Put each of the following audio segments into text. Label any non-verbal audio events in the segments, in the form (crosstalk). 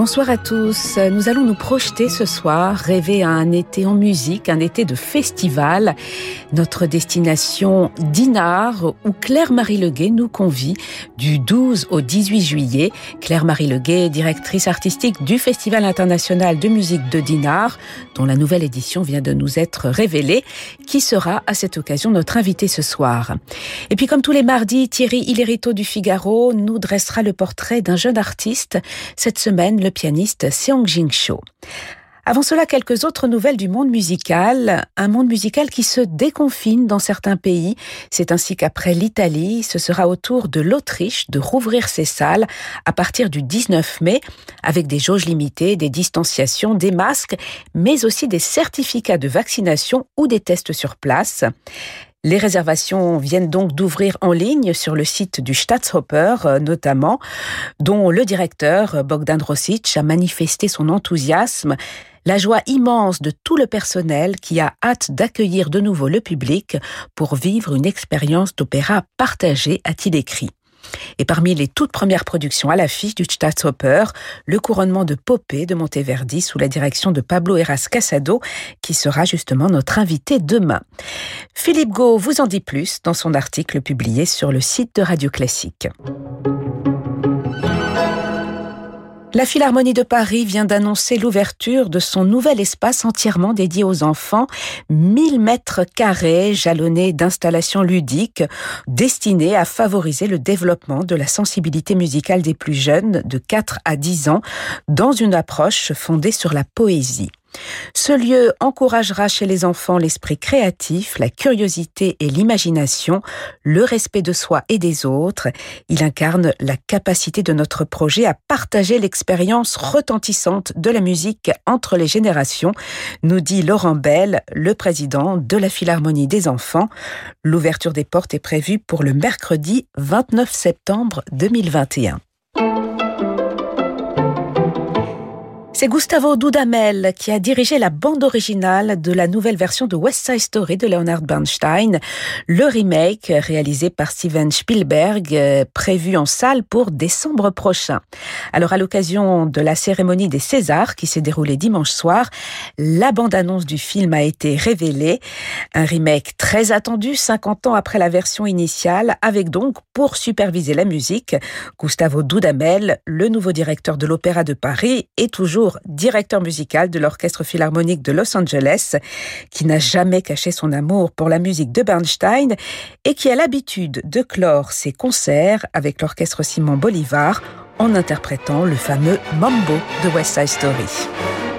Bonsoir à tous. Nous allons nous projeter ce soir, rêver à un été en musique, un été de festival. Notre destination Dinard, où Claire-Marie Leguet nous convie du 12 au 18 juillet. Claire-Marie Leguet, directrice artistique du Festival international de musique de Dinard, dont la nouvelle édition vient de nous être révélée, qui sera à cette occasion notre invité ce soir. Et puis comme tous les mardis, Thierry Hillerito du Figaro nous dressera le portrait d'un jeune artiste. Cette semaine, le pianiste Seong Jing Cho. Avant cela, quelques autres nouvelles du monde musical. Un monde musical qui se déconfine dans certains pays. C'est ainsi qu'après l'Italie, ce sera au tour de l'Autriche de rouvrir ses salles à partir du 19 mai avec des jauges limitées, des distanciations, des masques, mais aussi des certificats de vaccination ou des tests sur place. Les réservations viennent donc d'ouvrir en ligne sur le site du Staatshopper, euh, notamment, dont le directeur Bogdan Rosic a manifesté son enthousiasme, la joie immense de tout le personnel qui a hâte d'accueillir de nouveau le public pour vivre une expérience d'opéra partagée, a-t-il écrit. Et parmi les toutes premières productions à l'affiche du Staatsoper, le couronnement de Popée de Monteverdi sous la direction de Pablo Eras Casado, qui sera justement notre invité demain. Philippe Gau vous en dit plus dans son article publié sur le site de Radio Classique. La Philharmonie de Paris vient d'annoncer l'ouverture de son nouvel espace entièrement dédié aux enfants, 1000 mètres carrés jalonnés d'installations ludiques destinées à favoriser le développement de la sensibilité musicale des plus jeunes de 4 à 10 ans dans une approche fondée sur la poésie. Ce lieu encouragera chez les enfants l'esprit créatif, la curiosité et l'imagination, le respect de soi et des autres. Il incarne la capacité de notre projet à partager l'expérience retentissante de la musique entre les générations, nous dit Laurent Bell, le président de la Philharmonie des enfants. L'ouverture des portes est prévue pour le mercredi 29 septembre 2021. C'est Gustavo Dudamel qui a dirigé la bande originale de la nouvelle version de West Side Story de Leonard Bernstein, le remake réalisé par Steven Spielberg, euh, prévu en salle pour décembre prochain. Alors à l'occasion de la cérémonie des Césars qui s'est déroulée dimanche soir, la bande-annonce du film a été révélée. Un remake très attendu 50 ans après la version initiale, avec donc pour superviser la musique, Gustavo Dudamel, le nouveau directeur de l'Opéra de Paris, est toujours directeur musical de l'Orchestre Philharmonique de Los Angeles, qui n'a jamais caché son amour pour la musique de Bernstein et qui a l'habitude de clore ses concerts avec l'Orchestre Simon Bolivar en interprétant le fameux Mambo de West Side Story.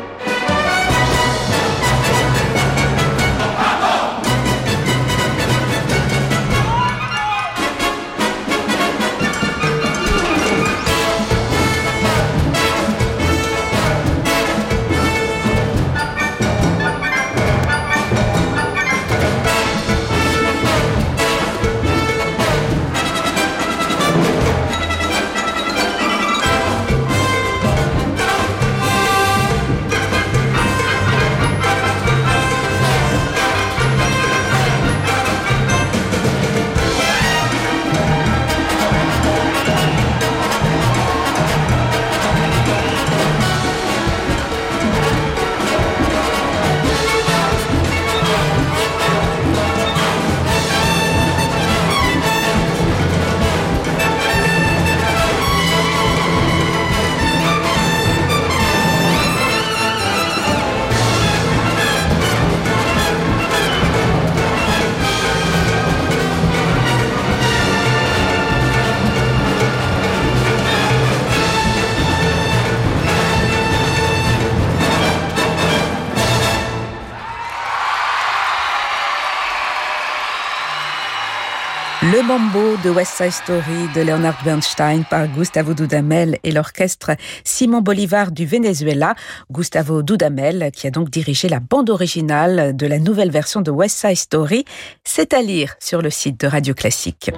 De West Side Story de Leonard Bernstein par Gustavo Dudamel et l'orchestre Simon Bolivar du Venezuela. Gustavo Dudamel qui a donc dirigé la bande originale de la nouvelle version de West Side Story. C'est à lire sur le site de Radio Classique.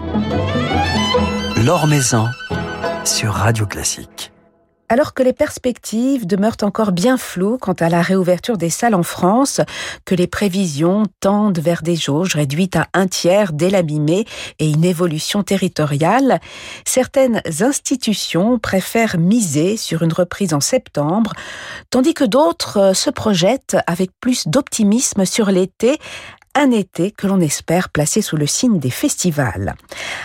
L'Or sur Radio Classique. Alors que les perspectives demeurent encore bien floues quant à la réouverture des salles en France, que les prévisions tendent vers des jauges réduites à un tiers dès la et une évolution territoriale, certaines institutions préfèrent miser sur une reprise en septembre, tandis que d'autres se projettent avec plus d'optimisme sur l'été un été que l'on espère placer sous le signe des festivals.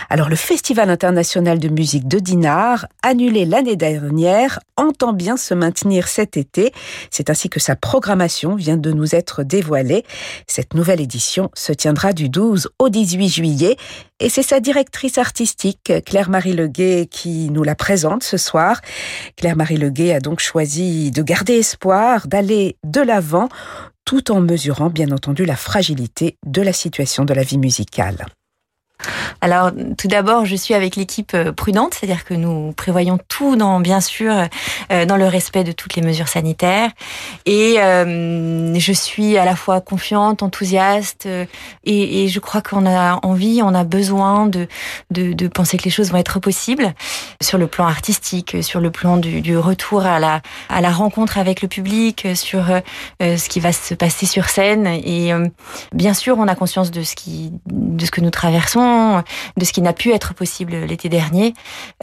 Alors le Festival international de musique de Dinard, annulé l'année dernière, entend bien se maintenir cet été. C'est ainsi que sa programmation vient de nous être dévoilée. Cette nouvelle édition se tiendra du 12 au 18 juillet et c'est sa directrice artistique, Claire-Marie Leguet, qui nous la présente ce soir. Claire-Marie Leguet a donc choisi de garder espoir, d'aller de l'avant tout en mesurant bien entendu la fragilité de la situation de la vie musicale. Alors, tout d'abord, je suis avec l'équipe euh, prudente, c'est-à-dire que nous prévoyons tout dans, bien sûr, euh, dans le respect de toutes les mesures sanitaires. Et euh, je suis à la fois confiante, enthousiaste, et, je crois qu'on a envie, on a besoin de, de, penser que les choses vont être possibles sur le plan artistique, sur le plan du, retour à la, à la rencontre avec le public, sur ce qui va se passer sur scène. Et bien sûr, on a conscience de ce qui, de ce que nous traversons de ce qui n'a pu être possible l'été dernier.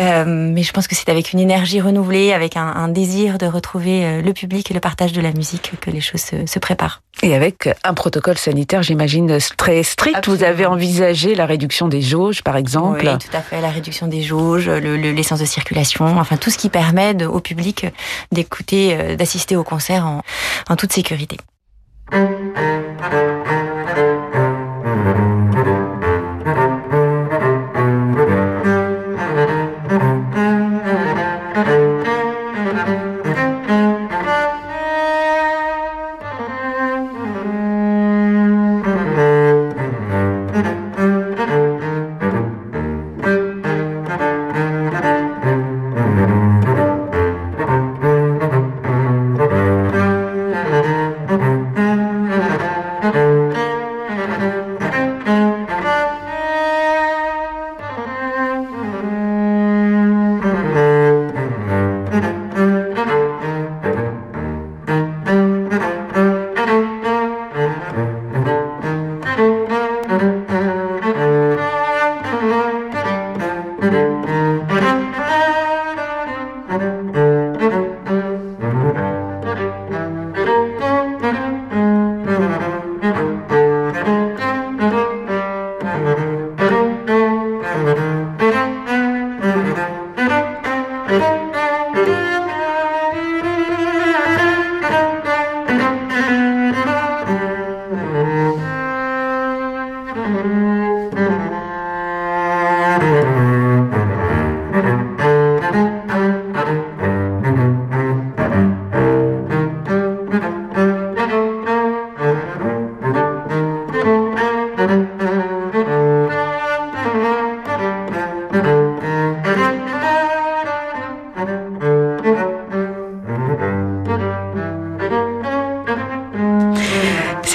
Euh, mais je pense que c'est avec une énergie renouvelée, avec un, désir de retrouver euh, le public et le partage de la musique que les choses se, préparent. Et avec un protocole sanitaire, j'imagine, très strict. Vous avez envisagé la réduction des jauges, par exemple Oui, tout à fait. La réduction des jauges, l'essence de circulation, enfin tout ce qui permet au public d'écouter, euh, d'assister au concert en, en toute sécurité.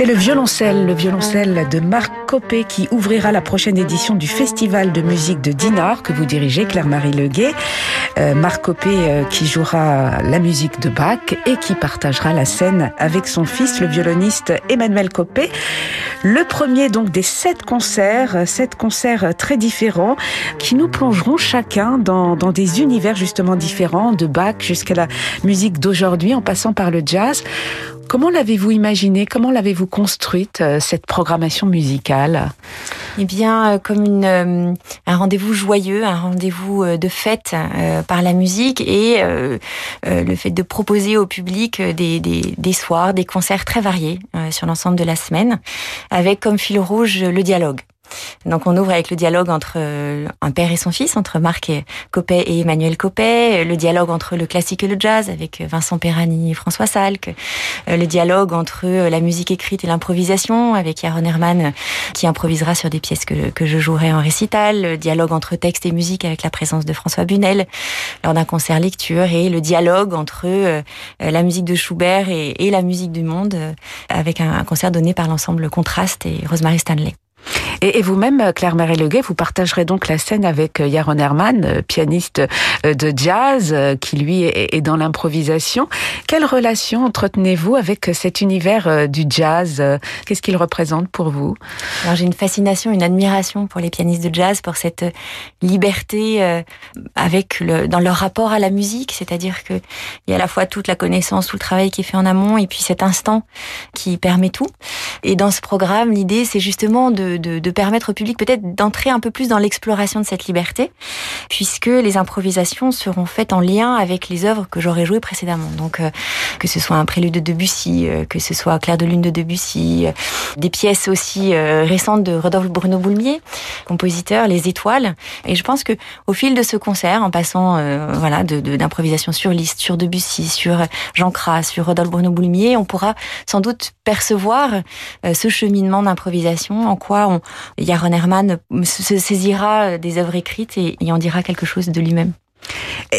Le violoncelle de Marc Copé qui ouvrira la prochaine édition du Festival de musique de Dinard que vous dirigez, Claire-Marie Leguet. Euh, Marc Copé euh, qui jouera la musique de Bach et qui partagera la scène avec son fils, le violoniste Emmanuel Copé. Le premier donc des sept concerts, sept concerts très différents qui nous plongeront chacun dans, dans des univers justement différents, de Bach jusqu'à la musique d'aujourd'hui en passant par le jazz. Comment l'avez-vous imaginé Comment l'avez-vous construite, euh, cette programmation musicale? Eh bien, euh, comme une, euh, un rendez-vous joyeux, un rendez-vous de fête par la musique et le fait de proposer au public des, des, des soirs, des concerts très variés sur l'ensemble de la semaine, avec comme fil rouge le dialogue. Donc on ouvre avec le dialogue entre euh, un père et son fils, entre Marc et Copet et Emmanuel Copet, le dialogue entre le classique et le jazz avec Vincent Perani et François Salk, euh, le dialogue entre euh, la musique écrite et l'improvisation avec Yaron Herman qui improvisera sur des pièces que, que je jouerai en récital, le dialogue entre texte et musique avec la présence de François Bunel lors d'un concert lecture et le dialogue entre la musique de Schubert et, et la musique du monde avec un, un concert donné par l'ensemble Contraste et Rosemary Stanley. Et, vous-même, Claire-Marie Leguet, vous partagerez donc la scène avec Yaron Herman, pianiste de jazz, qui lui est dans l'improvisation. Quelle relation entretenez-vous avec cet univers du jazz Qu'est-ce qu'il représente pour vous? Alors j'ai une fascination, une admiration pour les pianistes de jazz, pour cette liberté avec le, dans leur rapport à la musique, c'est-à-dire que il y a à la fois toute la connaissance, tout le travail qui est fait en amont, et puis cet instant qui permet tout. Et dans ce programme, l'idée, c'est justement de, de, permettre au public peut-être d'entrer un peu plus dans l'exploration de cette liberté, puisque les improvisations seront faites en lien avec les œuvres que j'aurais jouées précédemment. Donc, euh, que ce soit un prélude de Debussy, euh, que ce soit Claire de lune de Debussy, euh, des pièces aussi récentes de Rodolphe Bruno Boulmier, compositeur, Les Étoiles. Et je pense que au fil de ce concert, en passant voilà d'improvisation sur Liszt, sur Debussy, sur Jean Cras, sur Rodolphe Bruno Boulmier, on pourra sans doute percevoir ce cheminement d'improvisation, en quoi on, Yaron Herman se saisira des œuvres écrites et en dira quelque chose de lui-même.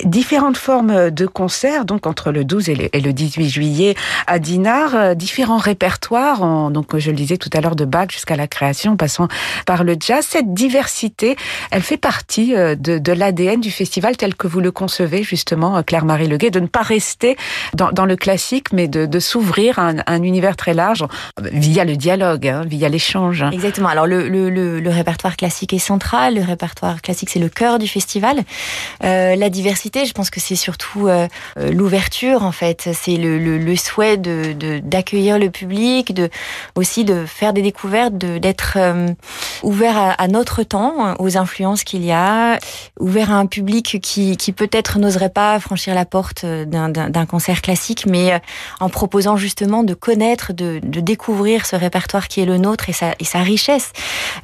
Différentes formes de concerts, donc entre le 12 et le, 18 juillet à Dinard, euh, différents répertoires, donc je le disais tout à l'heure de Bach jusqu'à la création, passant par le jazz. Cette diversité, elle fait partie euh, de, l'ADN du festival tel que vous le concevez justement, euh, Claire-Marie Leguet, de ne pas rester dans, le classique, mais de, s'ouvrir à un, un, univers très large via le dialogue, hein, via l'échange. Exactement. Alors le, répertoire classique est central, le répertoire classique c'est le cœur du festival. La diversité, je pense que c'est surtout euh, euh, l'ouverture en fait. C'est le, souhait de d'accueillir le public, de aussi de faire des découvertes, d'être ouvert à, à, notre temps, aux influences qu'il y a, ouvert à un public qui, qui peut-être n'oserait pas franchir la porte d'un concert classique, mais en proposant justement de connaître, de, de, découvrir ce répertoire qui est le nôtre et sa, et sa richesse.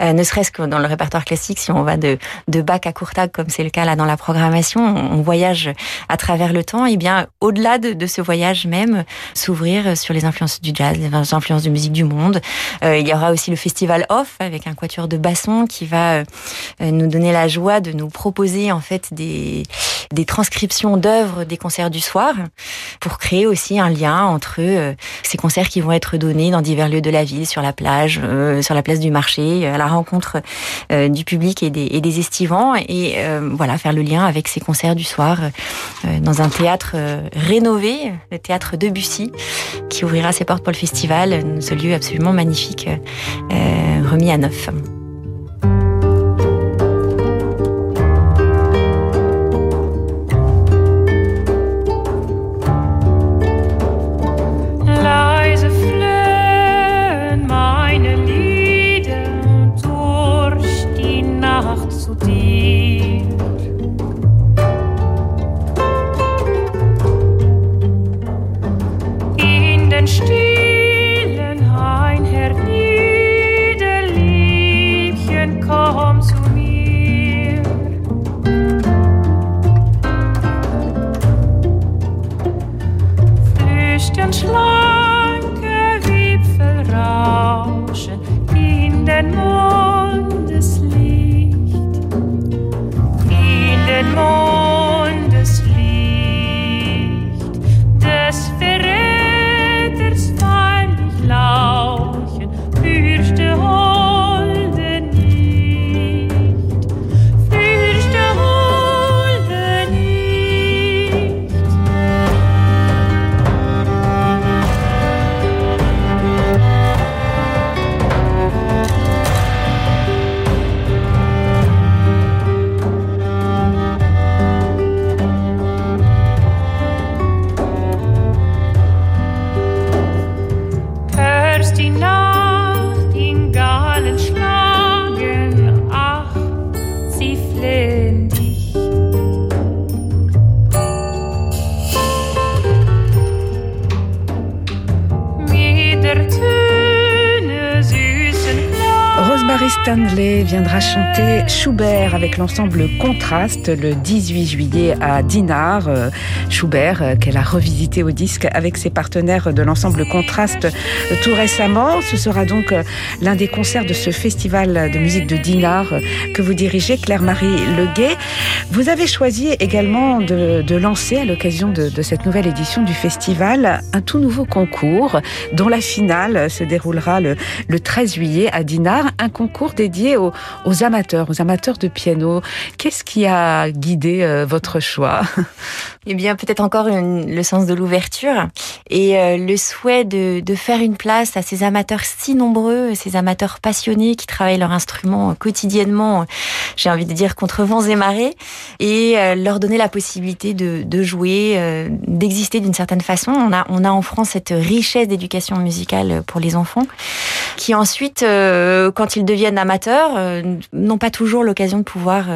ne serait-ce que dans le répertoire classique, si on va de, de Bach à Courtag, comme c'est le cas là dans la programmation on voyage à travers le temps, et bien au-delà de, ce voyage même, s'ouvrir sur les influences du jazz, les influences de musique du monde. Euh, il y aura aussi le festival Off avec un quatuor de basson qui va euh, nous donner la joie de nous proposer en fait des des transcriptions d'œuvres des concerts du soir pour créer aussi un lien entre euh, ces concerts qui vont être donnés dans divers lieux de la ville, sur la plage, sur la place du marché, à la rencontre du public et des, et des estivants et voilà faire le lien avec ces concert du soir euh, dans un théâtre euh, rénové, le théâtre Debussy, qui ouvrira ses portes pour le festival, ce lieu absolument magnifique, euh, remis à neuf. stillen Hain hernieder, Liebchen, komm zu mir. Flüchten schlanke Wipfel rauschen in den Mondeslicht, in den Mond. Stanley viendra chanter Schubert avec l'ensemble Contraste le 18 juillet à Dinard. Euh, Schubert euh, qu'elle a revisité au disque avec ses partenaires de l'ensemble Contraste euh, tout récemment. Ce sera donc l'un des concerts de ce festival de musique de Dinard que vous dirigez, Claire-Marie Leguet. Vous avez choisi également de, lancer à l'occasion de, cette nouvelle édition du festival un tout nouveau concours dont la finale se déroulera le, le 13 juillet à Dinard. Un concours dédié aux, amateurs, aux amateurs de piano. Qu'est-ce qui a guidé euh, votre choix? Eh bien, peut-être encore le sens de l'ouverture et euh, le souhait de, faire une place à ces amateurs si nombreux, ces amateurs passionnés qui travaillent leur instrument quotidiennement, j'ai envie de dire contre vents et marées, et euh, leur donner la possibilité de, jouer, d'exister d'une certaine façon. On a, on a en France cette richesse d'éducation musicale pour les enfants, qui ensuite, quand ils deviennent amateurs, n'ont pas toujours l'occasion de pouvoir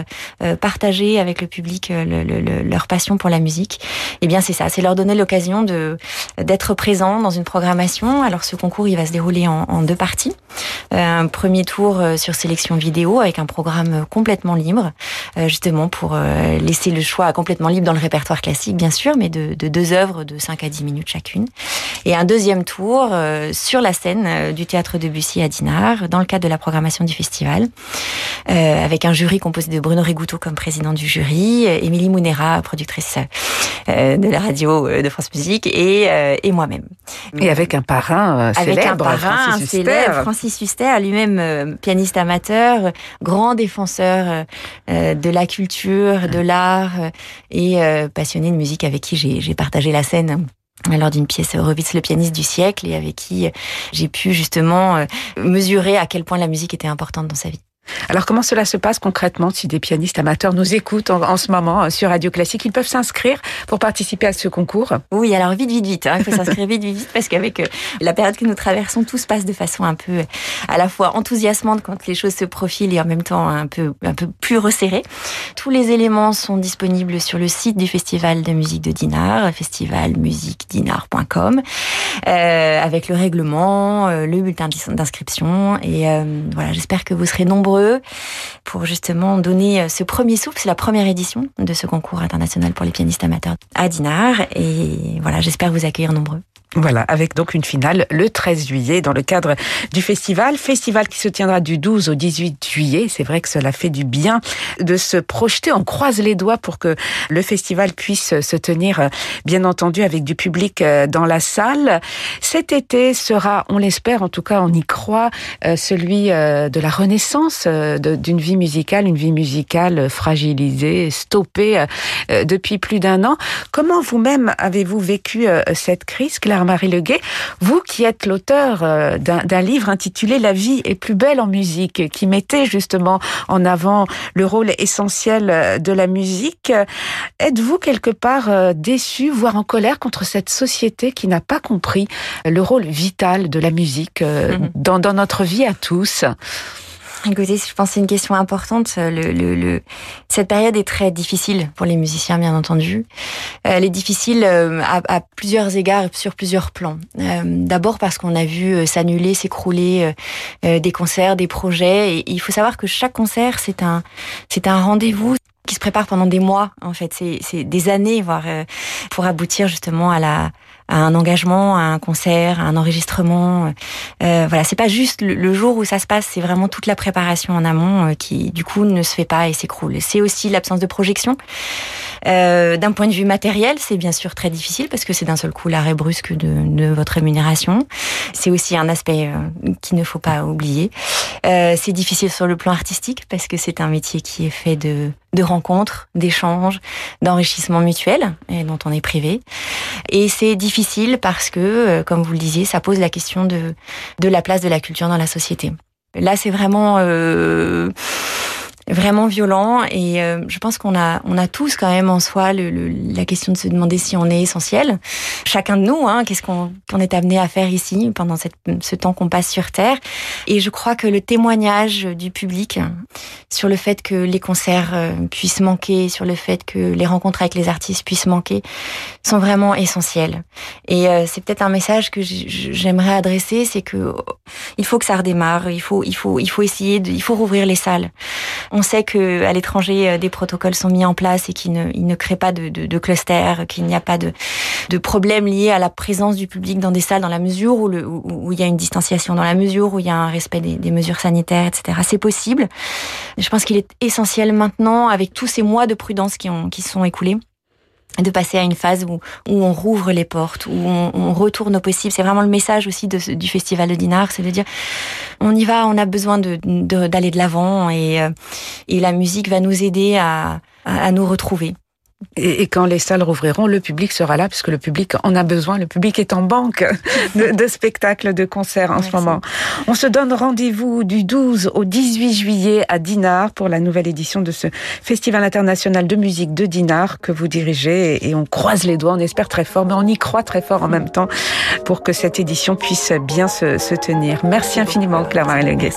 partager avec le public le, le, leur passion pour la musique. Eh bien, c'est ça, c'est leur donner l'occasion de d'être présent dans une programmation. Alors, ce concours, il va se dérouler en, deux parties. Euh, un premier tour euh, sur sélection vidéo avec un programme complètement libre, euh, justement pour laisser le choix complètement libre dans le répertoire classique, bien sûr, mais de, deux œuvres de 5 à 10 minutes chacune. Et un deuxième tour sur la scène du théâtre de Bussy à Dinard, dans le cadre de la programmation du festival, avec un jury composé de Bruno Rigouteau comme président du jury, Émilie Mounera, productrice euh, de la radio euh, de France Musique et, euh, et moi-même. Et avec un parrain célèbre, avec un parrain Francis célèbre, Francis Huster, lui-même pianiste amateur, grand défenseur de la culture, de l'art et passionné de musique avec qui j'ai partagé la scène lors d'une pièce Revitz le pianiste du siècle et avec qui j'ai pu justement mesurer à quel point la musique était importante dans sa vie. Alors comment cela se passe concrètement si des pianistes amateurs nous écoutent en, ce moment euh, sur Radio Classique? Ils peuvent s'inscrire pour participer à ce concours? Oui, alors vite, vite, vite. Hein. Il faut s'inscrire vite, vite, vite parce qu'avec euh, la période que nous traversons, tout se passe de façon un peu à la fois enthousiasmante quand les choses se profilent et en même temps un peu, un peu plus resserrées. Tous les éléments sont disponibles sur le site du Festival de musique de Dinard, festivalmusiquedinard.com, euh, avec le règlement, le bulletin d'inscription. Et voilà, j'espère que vous serez nombreux pour justement donner euh, ce premier souffle. C'est la première édition de ce concours international pour les pianistes amateurs à Dinard. Et voilà, j'espère vous accueillir nombreux. Voilà, avec donc une finale le 13 juillet dans le cadre du festival. Festival qui se tiendra du 12 au 18 juillet. C'est vrai que cela fait du bien de se projeter. On croise les doigts pour que le festival puisse se tenir, bien entendu, avec du public euh, dans la salle. Cet été sera, on l'espère, en tout cas on y croit, euh, celui euh, de la renaissance d'une vie musicale, une vie musicale fragilisée, stoppée depuis plus d'un an. Comment vous-même avez-vous vécu cette crise, Claire marie Leguet, vous qui êtes l'auteur euh, d'un livre intitulé La vie est plus belle en musique, qui mettait justement en avant le rôle essentiel euh, de la musique, êtes-vous quelque part euh, déçu, voire en colère contre cette société qui n'a pas compris le rôle vital de la musique (laughs) dans, dans notre vie à tous? Écoutez, je pense que c'est une question importante. Le, le, le, Cette période est très difficile pour les musiciens, bien entendu. Elle est difficile euh, à, plusieurs égards, sur plusieurs plans. Euh, d'abord parce qu'on a vu euh, s'annuler, s'écrouler des concerts, des projets. Et il faut savoir que chaque concert, c'est un, c'est un rendez-vous qui se prépare pendant des mois. En fait, c'est des années, voire pour aboutir justement à la un engagement, un concert, un enregistrement. Euh, voilà, c'est pas juste le, jour où ça se passe, c'est vraiment toute la préparation en amont euh, qui, du coup, ne se fait pas et s'écroule. C'est aussi l'absence de projection. Euh, d'un point de vue matériel, c'est bien sûr très difficile parce que c'est d'un seul coup l'arrêt brusque de, de, votre rémunération. C'est aussi un aspect euh, qu'il ne faut pas oublier. Euh, c'est difficile sur le plan artistique parce que c'est un métier qui est fait de, de rencontres, d'échanges, d'enrichissement mutuel et dont on est privé. Et c'est difficile parce que, euh, comme vous le disiez, ça pose la question de, de la place de la culture dans la société. Là, c'est vraiment... Euh, vraiment violent. Et euh, je pense qu'on a on a tous quand même en soi le, la question de se demander si on est essentiel. Chacun de nous hein, qu'est-ce qu'on est amené à faire ici pendant cette, ce temps qu'on passe sur terre. Et je crois que le témoignage du public sur le fait que les concerts euh, puissent manquer sur le fait que les rencontres avec les artistes puissent manquer sont vraiment essentiels. Et euh, c'est peut-être un message que j'aimerais adresser c'est que il faut que ça redémarre. Il faut il faut il faut essayer de, il faut rouvrir les salles sait que à l'étranger, euh, des protocoles sont mis en place et qu'ils ne, ils créent pas de, clusters, qu'il n'y a pas de, de problèmes liés à la présence du public dans des salles, dans la mesure où, il y a une distanciation, dans la mesure où il y a un respect des, des mesures sanitaires, etc. C'est possible. Je pense qu'il est essentiel maintenant, avec tous ces mois de prudence qui, ont, qui sont écoulés, de passer à une phase où, où on rouvre les portes, où on, retourne au possible. C'est vraiment le message aussi de, du festival de Dinard, c'est de dire on y va, on a besoin d'aller de, l'avant et, euh, et la musique va nous aider à, à nous retrouver. Et, quand les salles rouvriront, le public sera là, puisque le public en a besoin. Le public est en banque (laughs) de, spectacles, de concerts en ce moment. On se donne rendez-vous du 12 au 18 juillet à Dinard pour la nouvelle édition de ce Festival international de musique de Dinard que vous dirigez. Et on croise les doigts, on espère très fort, mais on y croit très fort en même temps pour que cette édition puisse bien se, tenir. Merci infiniment, Claire-Marie Leguet.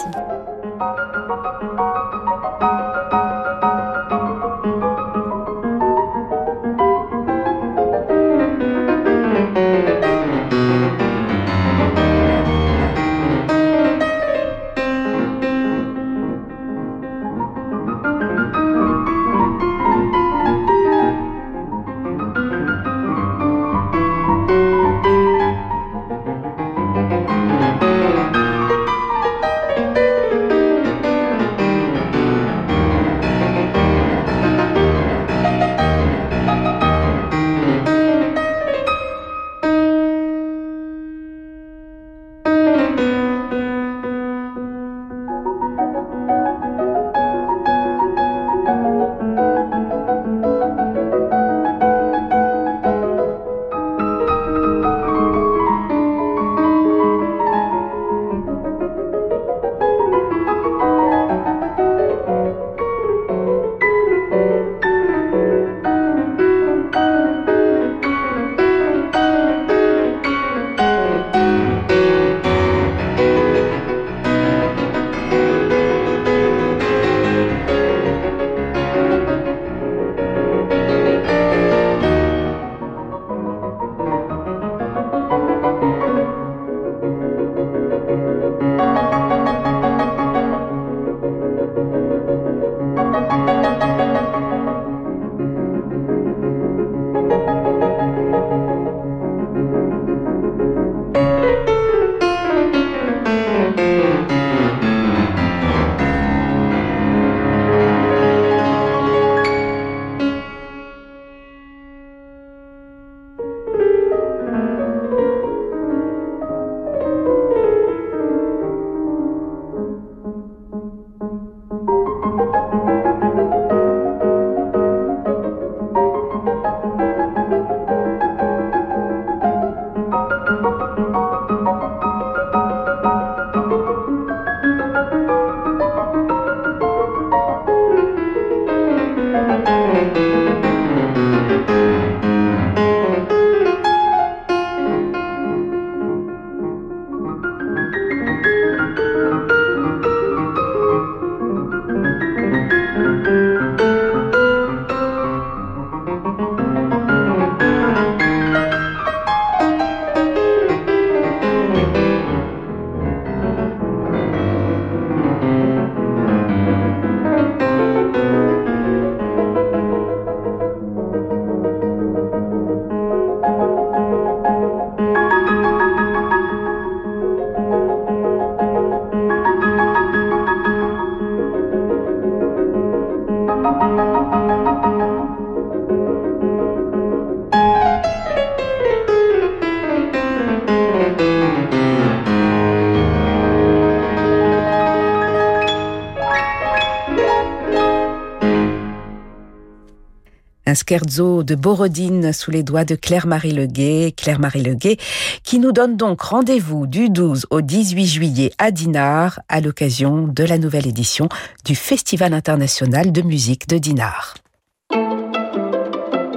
Scherzo de Borodine sous les doigts de Claire-Marie Leguet. Claire-Marie Leguet qui nous donne donc rendez-vous du 12 au 18 juillet à Dinard à l'occasion de la nouvelle édition du Festival international de musique de Dinard.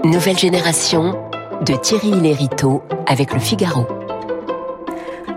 Nouvelle génération de Thierry Lériteau avec le Figaro.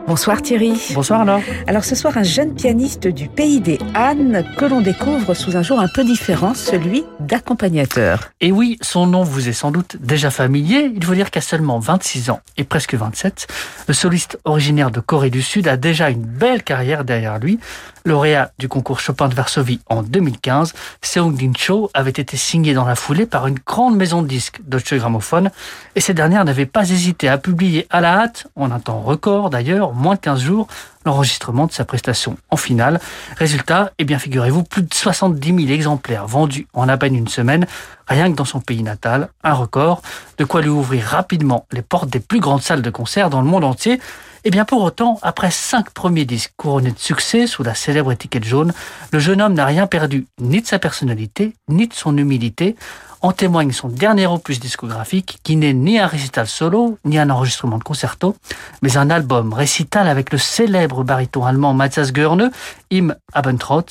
Bonsoir Thierry. Bonsoir alors. Alors ce soir, un jeune pianiste du pays des Annes que l'on découvre sous un jour un peu différent, celui d'accompagnateur. Et oui, son nom vous est sans doute déjà familier. Il faut dire qu'à seulement 26 ans et presque 27, le soliste originaire de Corée du Sud a déjà une belle carrière derrière lui, Lauréat du concours Chopin de Varsovie en 2015, Seung Din Cho avait été signé dans la foulée par une grande maison de disques Deutsche Grammophon et ces dernières n'avaient pas hésité à publier à la hâte, en un temps record d'ailleurs, moins de 15 jours, l'enregistrement de sa prestation en finale. Résultat, eh bien figurez-vous, plus de 70 000 exemplaires vendus en à peine une semaine, rien que dans son pays natal, un record, de quoi lui ouvrir rapidement les portes des plus grandes salles de concert dans le monde entier. Eh bien pour autant, après cinq premiers disques couronnés de succès sous la célèbre étiquette jaune, le jeune homme n'a rien perdu, ni de sa personnalité, ni de son humilité. En témoigne son dernier opus discographique, qui n'est ni un récital solo, ni un enregistrement de concerto, mais un album récital avec le célèbre baryton allemand Matthias Görne, Im Abendrot,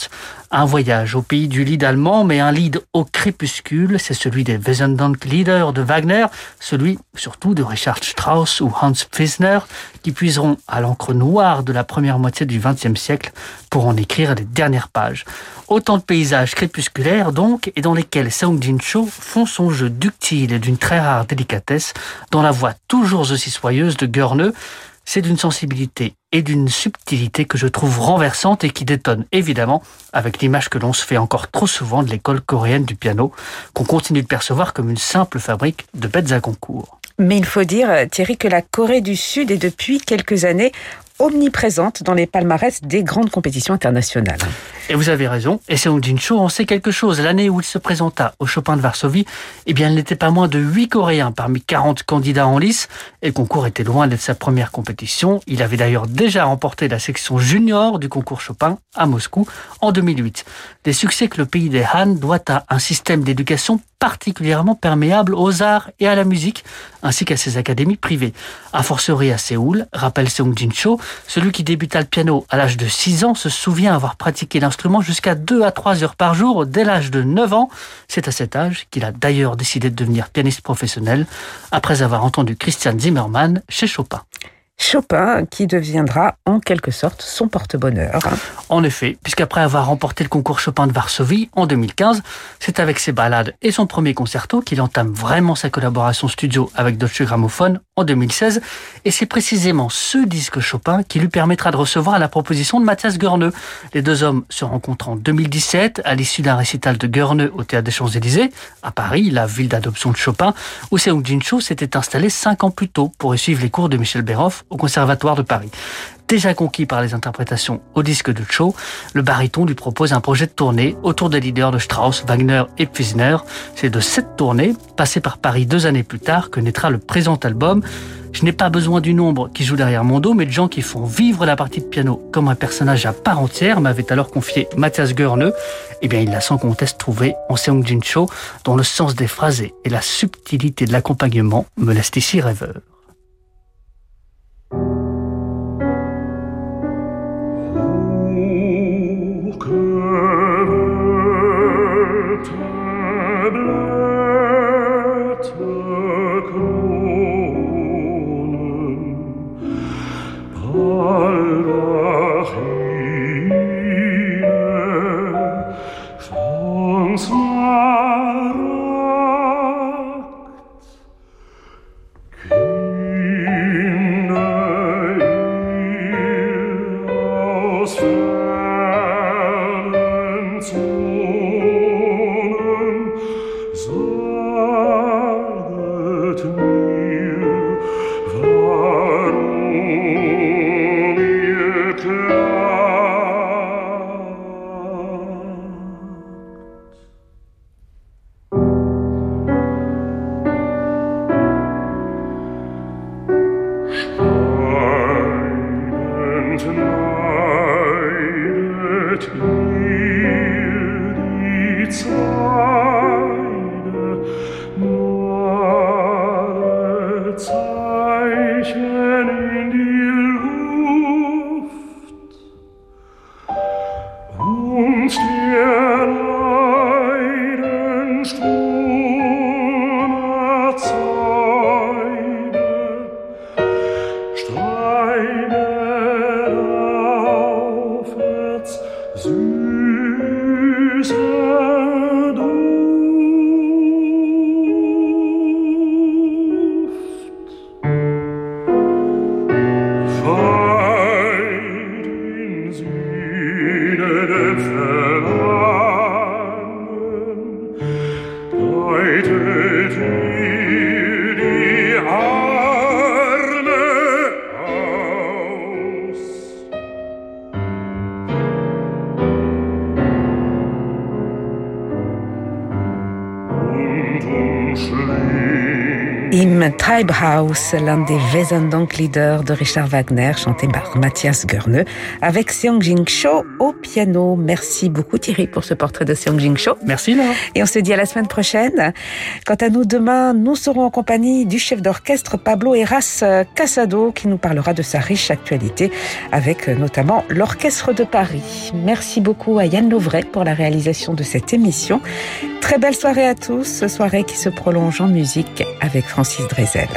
un voyage au pays du lead allemand, mais un lead au crépuscule, c'est celui des Wesendonck-Lieder de Wagner, celui surtout de Richard Strauss ou Hans Pfister, qui puiseront à l'encre noire de la première moitié du XXe siècle pour en écrire les dernières pages. Autant de paysages crépusculaires donc, et dans lesquels Song Jin-cho font son jeu ductile et d'une très rare délicatesse, dans la voix toujours aussi soyeuse de Görne, c'est d'une sensibilité et d'une subtilité que je trouve renversante et qui détonne évidemment avec l'image que l'on se fait encore trop souvent de l'école coréenne du piano, qu'on continue de percevoir comme une simple fabrique de bêtes à concours. Mais il faut dire, Thierry, que la Corée du Sud est depuis quelques années omniprésente dans les palmarès des grandes compétitions internationales. Et vous avez raison, et Jin Cho en sait quelque chose. L'année où il se présenta au Chopin de Varsovie, eh bien, il n'était pas moins de 8 Coréens parmi 40 candidats en lice, et le concours était loin d'être sa première compétition. Il avait d'ailleurs déjà remporté la section junior du concours Chopin à Moscou en 2008. Des succès que le pays des Han doit à un système d'éducation particulièrement perméable aux arts et à la musique, ainsi qu'à ses académies privées. A fortiori à Séoul, rappelle Seung Jin Cho, celui qui débuta le piano à l'âge de 6 ans se souvient avoir pratiqué l'instrument jusqu'à 2 à 3 heures par jour dès l'âge de 9 ans. C'est à cet âge qu'il a d'ailleurs décidé de devenir pianiste professionnel, après avoir entendu Christian Zimmermann chez Chopin. Chopin qui deviendra en quelque sorte son porte-bonheur. En effet, puisqu'après avoir remporté le concours Chopin de Varsovie en 2015, c'est avec ses ballades et son premier concerto qu'il entame vraiment sa collaboration studio avec Deutsche Grammophon en 2016. Et c'est précisément ce disque Chopin qui lui permettra de recevoir la proposition de Mathias Görne. Les deux hommes se rencontrent en 2017 à l'issue d'un récital de Görne au Théâtre des Champs-Élysées, à Paris, la ville d'adoption de Chopin, où Seung Jin Cho s'était installé cinq ans plus tôt pour y suivre les cours de Michel Béroff au Conservatoire de Paris. Déjà conquis par les interprétations au disque de Cho, le baryton lui propose un projet de tournée autour des leaders de Strauss, Wagner et Pfister. C'est de cette tournée, passée par Paris deux années plus tard, que naîtra le présent album. Je n'ai pas besoin du nombre qui joue derrière mon dos, mais de gens qui font vivre la partie de piano comme un personnage à part entière, m'avait alors confié Mathias Görne. Eh bien, il l'a sans conteste trouvé en Seung Jin Cho, dont le sens des phrasés et la subtilité de l'accompagnement me laissent ici rêveur. Tribe House, l'un des Wesendonck-leaders de Richard Wagner, chanté par Mathias Görne, avec Seong Jing Cho au piano. Merci beaucoup Thierry pour ce portrait de Seong Jing Cho. Merci. Et on se dit à la semaine prochaine. Quant à nous, demain, nous serons en compagnie du chef d'orchestre Pablo Eras Casado qui nous parlera de sa riche actualité avec notamment l'Orchestre de Paris. Merci beaucoup à Yann Louvray pour la réalisation de cette émission. Très belle soirée à tous, soirée qui se prolonge en musique avec Francis Drezel.